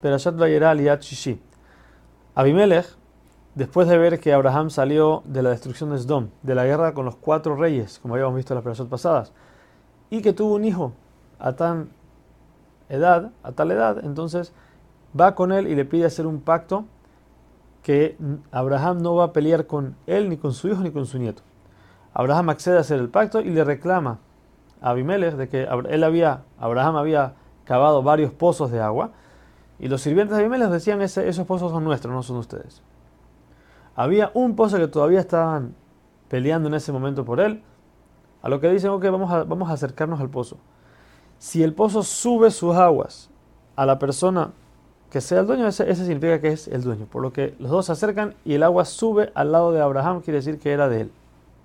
Perashat Vayera Aliat Shishi. Abimelech, después de ver que Abraham salió de la destrucción de Sdom, de la guerra con los cuatro reyes, como habíamos visto en las Perashat pasadas, y que tuvo un hijo a edad, a tal edad, entonces va con él y le pide hacer un pacto que Abraham no va a pelear con él, ni con su hijo, ni con su nieto. Abraham accede a hacer el pacto y le reclama a Abimelech de que él había, Abraham había cavado varios pozos de agua y los sirvientes de Abimelech decían, esos pozos son nuestros, no son ustedes. Había un pozo que todavía estaban peleando en ese momento por él, a lo que dicen, ok, vamos a, vamos a acercarnos al pozo. Si el pozo sube sus aguas a la persona que sea el dueño, ese, significa que es el dueño. Por lo que los dos se acercan y el agua sube al lado de Abraham, quiere decir que era de él.